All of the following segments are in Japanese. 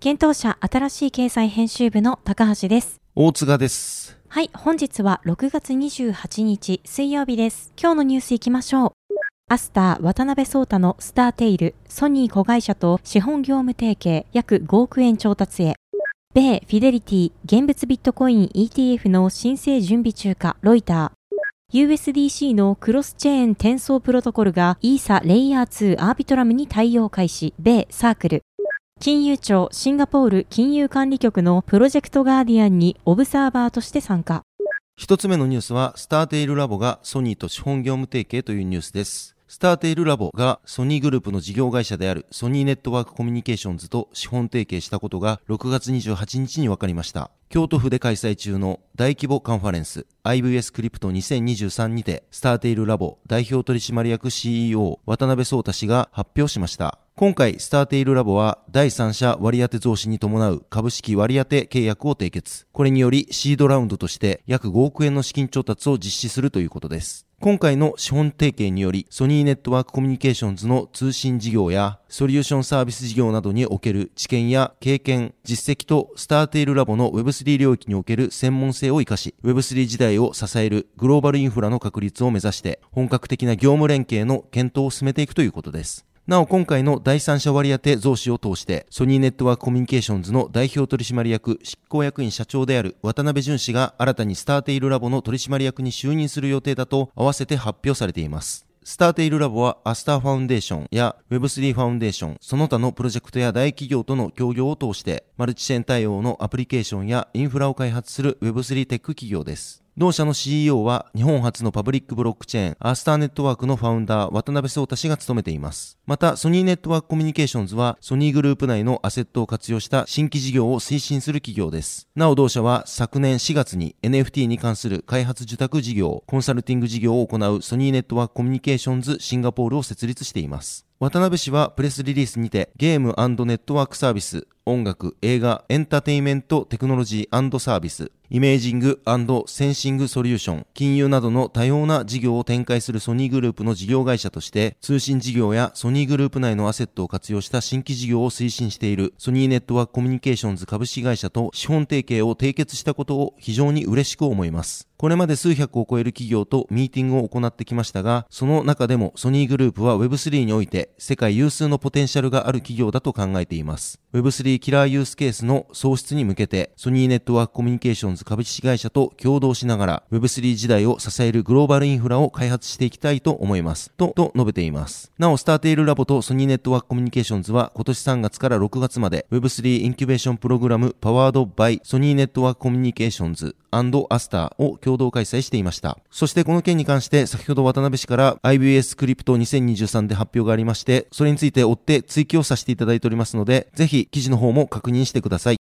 検討者新しい経済編集部の高橋です。大塚ですはい、本日は6月28日水曜日です。今日のニュース行きましょう。アスター渡辺聡太のスターテイル、ソニー子会社と資本業務提携約5億円調達へ。米フィデリティ現物ビットコイン ETF の申請準備中かロイター。USDC のクロスチェーン転送プロトコルがイーサレイヤー2アービトラムに対応開始、米サークル。金融庁シンガポール金融管理局のプロジェクトガーディアンにオブサーバーとして参加。一つ目のニュースは、スターテイルラボがソニーと資本業務提携というニュースです。スターテイルラボがソニーグループの事業会社であるソニーネットワークコミュニケーションズと資本提携したことが6月28日に分かりました。京都府で開催中の大規模カンファレンス IVS クリプト2023にてスターテイルラボ代表取締役 CEO 渡辺聡太氏が発表しました。今回、スターテイルラボは第三者割当増資に伴う株式割当契約を締結。これによりシードラウンドとして約5億円の資金調達を実施するということです。今回の資本提携により、ソニーネットワークコミュニケーションズの通信事業やソリューションサービス事業などにおける知見や経験、実績とスターテイルラボの Web3 領域における専門性を活かし、Web3 時代を支えるグローバルインフラの確立を目指して、本格的な業務連携の検討を進めていくということです。なお今回の第三者割当増資を通して、ソニーネットワークコミュニケーションズの代表取締役執行役員社長である渡辺淳氏が新たにスターテイルラボの取締役に就任する予定だと合わせて発表されています。スターテイルラボはアスターファウンデーションや Web3 ファウンデーション、その他のプロジェクトや大企業との協業を通して、マルチチェーン対応のアプリケーションやインフラを開発する Web3 テック企業です。同社の CEO は日本初のパブリックブロックチェーンアースターネットワークのファウンダー渡辺聡太氏が務めています。またソニーネットワークコミュニケーションズはソニーグループ内のアセットを活用した新規事業を推進する企業です。なお同社は昨年4月に NFT に関する開発受託事業、コンサルティング事業を行うソニーネットワークコミュニケーションズシンガポールを設立しています。渡辺氏はプレスリリースにてゲームネットワークサービス、音楽、映画、エンターテインメント、テクノロジーサービス、イメージングセンシングソリューション、金融などの多様な事業を展開するソニーグループの事業会社として、通信事業やソニーグループ内のアセットを活用した新規事業を推進しているソニーネットワークコミュニケーションズ株式会社と資本提携を締結したことを非常に嬉しく思います。これまで数百を超える企業とミーティングを行ってきましたが、その中でもソニーグループは Web3 において世界有数のポテンシャルがある企業だと考えています。Web3 キラーユースケースの創出に向けて、ソニーネットワークコミュニケーションズ株式会社と共同しながら Web3 時代を支えるグローバルインフラを開発していきたいと思います。と、と述べています。なお、スターテイルラボとソニーネットワークコミュニケーションズは今年3月から6月まで Web3 インキュベーションプログラムパワードバイソニーネットワークコミュニケーションズアスターを共同開催していました。そしてこの件に関して先ほど渡辺氏から IBS クリプト2023で発表がありまして、それについて追って追記をさせていただいておりますので、ぜひ記事の方も確認してください。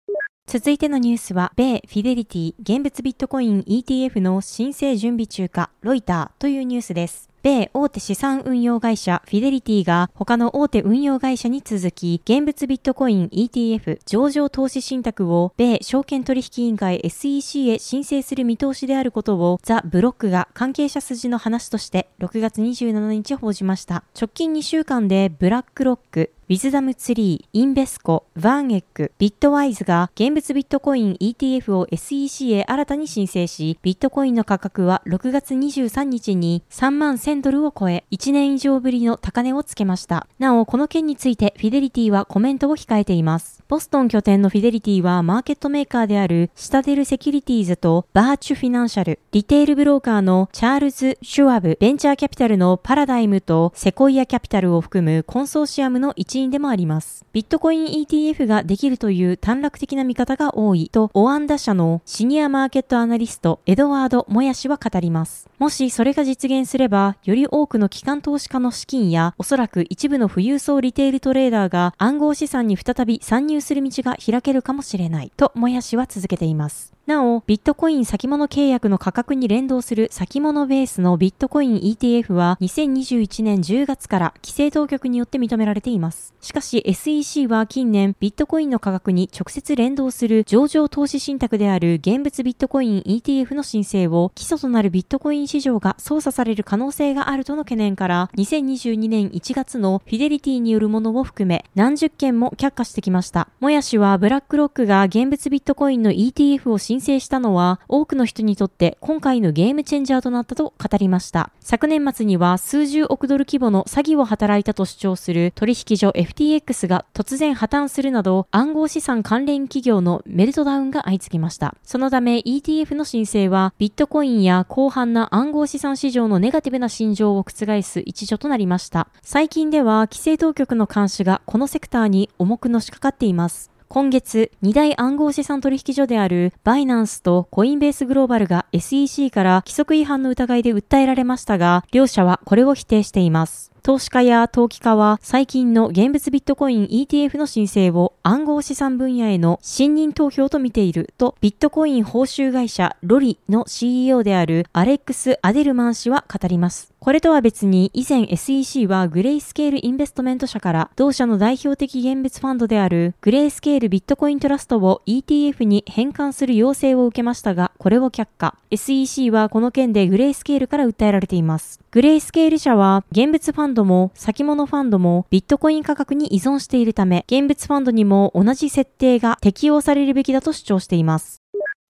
続いてのニュースは、米フィデリティ現物ビットコイン ETF の申請準備中かロイターというニュースです。米大手資産運用会社フィデリティが他の大手運用会社に続き、現物ビットコイン ETF 上場投資信託を米証券取引委員会 SEC へ申請する見通しであることをザ・ブロックが関係者筋の話として6月27日報じました。直近2週間でブラックロック、ウィズダムツリー、インベスコ、ヴァンエック、ビットワイズが現物ビットコイン ETF を SEC へ新たに申請し、ビットコインの価格は6月23日に3万1000ドルを超え、1年以上ぶりの高値をつけました。なお、この件についてフィデリティはコメントを控えています。ボストン拠点のフィデリティはマーケットメーカーであるシタデルセキュリティーズとバーチュフィナンシャル、リテールブローカーのチャールズ・シュワブ、ベンチャーキャピタルのパラダイムとセコイアキャピタルを含むコンソーシアムの一員でもあります。ビットコイン ETF ができるという短絡的な見方が多いと、オアンダ社のシニアマーケットアナリスト、エドワード・モヤ氏は語ります。もしそれが実現すれば、より多くの機関投資家の資金や、おそらく一部の富裕層リテールトレーダーが暗号資産に再び参入する道が開けるかもしれない、とモヤ氏は続けています。なお、ビットコイン先物契約の価格に連動する先物ベースのビットコイン ETF は2021年10月から規制当局によって認められています。しかし SEC は近年ビットコインの価格に直接連動する上場投資信託である現物ビットコイン ETF の申請を基礎となるビットコイン市場が操作される可能性があるとの懸念から2022年1月のフィデリティによるものを含め何十件も却下してきました。もやしはブラックロックが現物ビットコインの ETF を申申請したのは多くの人にとって今回のゲームチェンジャーとなったと語りました。昨年末には数十億ドル規模の詐欺を働いたと主張する取引所 FTX が突然破綻するなど暗号資産関連企業のメルトダウンが相次ぎました。そのため ETF の申請はビットコインや広範な暗号資産市場のネガティブな心情を覆す一助となりました。最近では規制当局の監視がこのセクターに重くのしかかっています。今月、二大暗号資産取引所であるバイナンスとコインベースグローバルが SEC から規則違反の疑いで訴えられましたが、両社はこれを否定しています。投資家や投機家は最近の現物ビットコイン ETF の申請を暗号資産分野への信任投票と見ているとビットコイン報酬会社ロリの CEO であるアレックス・アデルマン氏は語ります。これとは別に以前 SEC はグレイスケールインベストメント社から同社の代表的現物ファンドであるグレイスケールビットコイントラストを ETF に変換する要請を受けましたが、これを却下。SEC はこの件でグレイスケールから訴えられています。グレイスケール社は現物ファンドも先物ファンドもビットコイン価格に依存しているため、現物ファンドにも同じ設定が適用されるべきだと主張しています。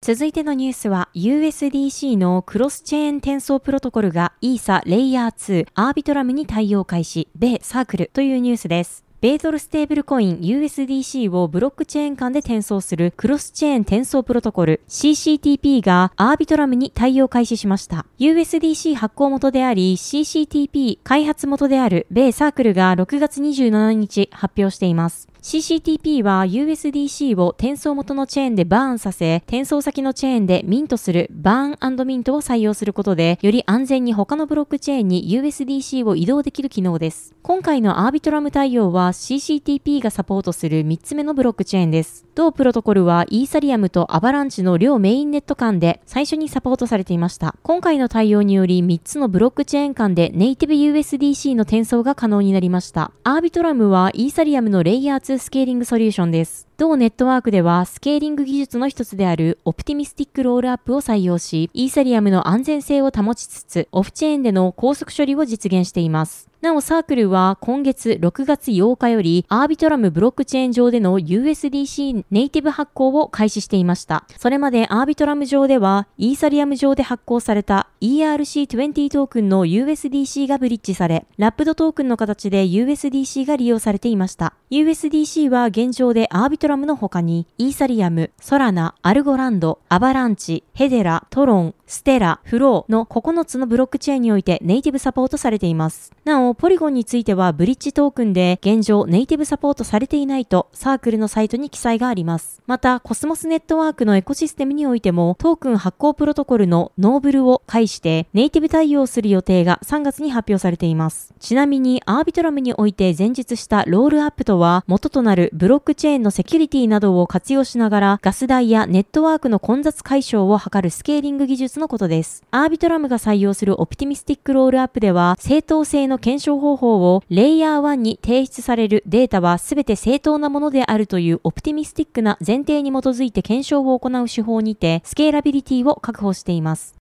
続いてのニュースは USDC のクロスチェーン転送プロトコルがイーサレイヤー2アービトラムに対応開始、米サークルというニュースです。米ドルステーブルコイン USDC をブロックチェーン間で転送するクロスチェーン転送プロトコル CCTP がアービトラムに対応開始しました。USDC 発行元であり CCTP 開発元である米サークルが6月27日発表しています。CCTP は USDC を転送元のチェーンでバーンさせ、転送先のチェーンでミントするバーンミントを採用することで、より安全に他のブロックチェーンに USDC を移動できる機能です。今回のアービトラム対応は CCTP がサポートする3つ目のブロックチェーンです。同プロトコルはイーサリアムとアバランチの両メインネット間で最初にサポートされていました。今回の対応により3つのブロックチェーン間でネイティブ USDC の転送が可能になりました。アービトラムはイーサリアムのレイヤー2スケーリングソリューションです。同ネットワークではスケーリング技術の一つであるオプティミスティックロールアップを採用し、イーサリアムの安全性を保ちつつ、オフチェーンでの高速処理を実現しています。なおサークルは今月6月8日よりアービトラムブロックチェーン上での USDC ネイティブ発行を開始していました。それまでアービトラム上ではイーサリアム上で発行された ERC20 トークンの USDC がブリッジされ、ラップドトークンの形で USDC が利用されていました。USDC は現状でアービトラムの他にイーサリアム、ソラナ、アルゴランド、アバランチ、ヘデラ、トロン、ステラ、フローの9つのブロックチェーンにおいてネイティブサポートされています。なお、ポリゴンについてはブリッジトークンで現状ネイティブサポートされていないとサークルのサイトに記載があります。また、コスモスネットワークのエコシステムにおいてもトークン発行プロトコルのノーブルを介してネイティブ対応する予定が3月に発表されています。ちなみに、アービトラムにおいて前述したロールアップとは元となるブロックチェーンのセキュリティなどを活用しながらガス代やネットワークの混雑解消を図るスケーリング技術のことです。アービトラムが採用するオプティミスティックロールアップでは正当性の検証方法をレイヤー1に提出されるデータは全て正当なものであるというオプティミスティックな前提に基づいて検証を行う手法にてスケーラビリティを確保しています。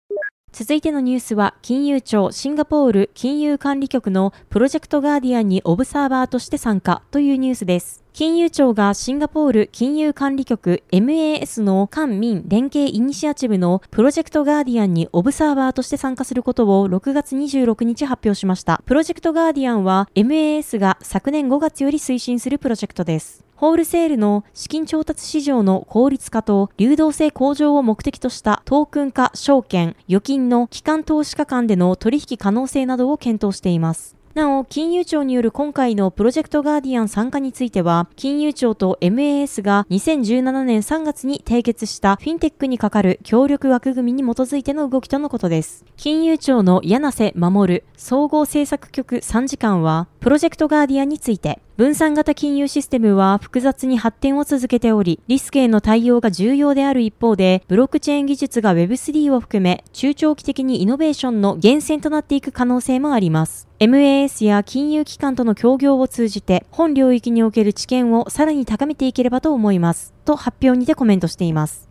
続いてのニュースは、金融庁シンガポール金融管理局のプロジェクトガーディアンにオブサーバーとして参加というニュースです。金融庁がシンガポール金融管理局 MAS の官民連携イニシアチブのプロジェクトガーディアンにオブサーバーとして参加することを6月26日発表しました。プロジェクトガーディアンは MAS が昨年5月より推進するプロジェクトです。ホールセールの資金調達市場の効率化と流動性向上を目的としたトークン化証券、預金の機関投資家間での取引可能性などを検討しています。なお、金融庁による今回のプロジェクトガーディアン参加については、金融庁と MAS が2017年3月に締結したフィンテックにかかる協力枠組みに基づいての動きとのことです。金融庁の柳瀬守総合政策局参事官は、プロジェクトガーディアンについて、分散型金融システムは複雑に発展を続けており、リスクへの対応が重要である一方で、ブロックチェーン技術が Web3 を含め、中長期的にイノベーションの源泉となっていく可能性もあります。MAS や金融機関との協業を通じて、本領域における知見をさらに高めていければと思います。と発表にてコメントしています。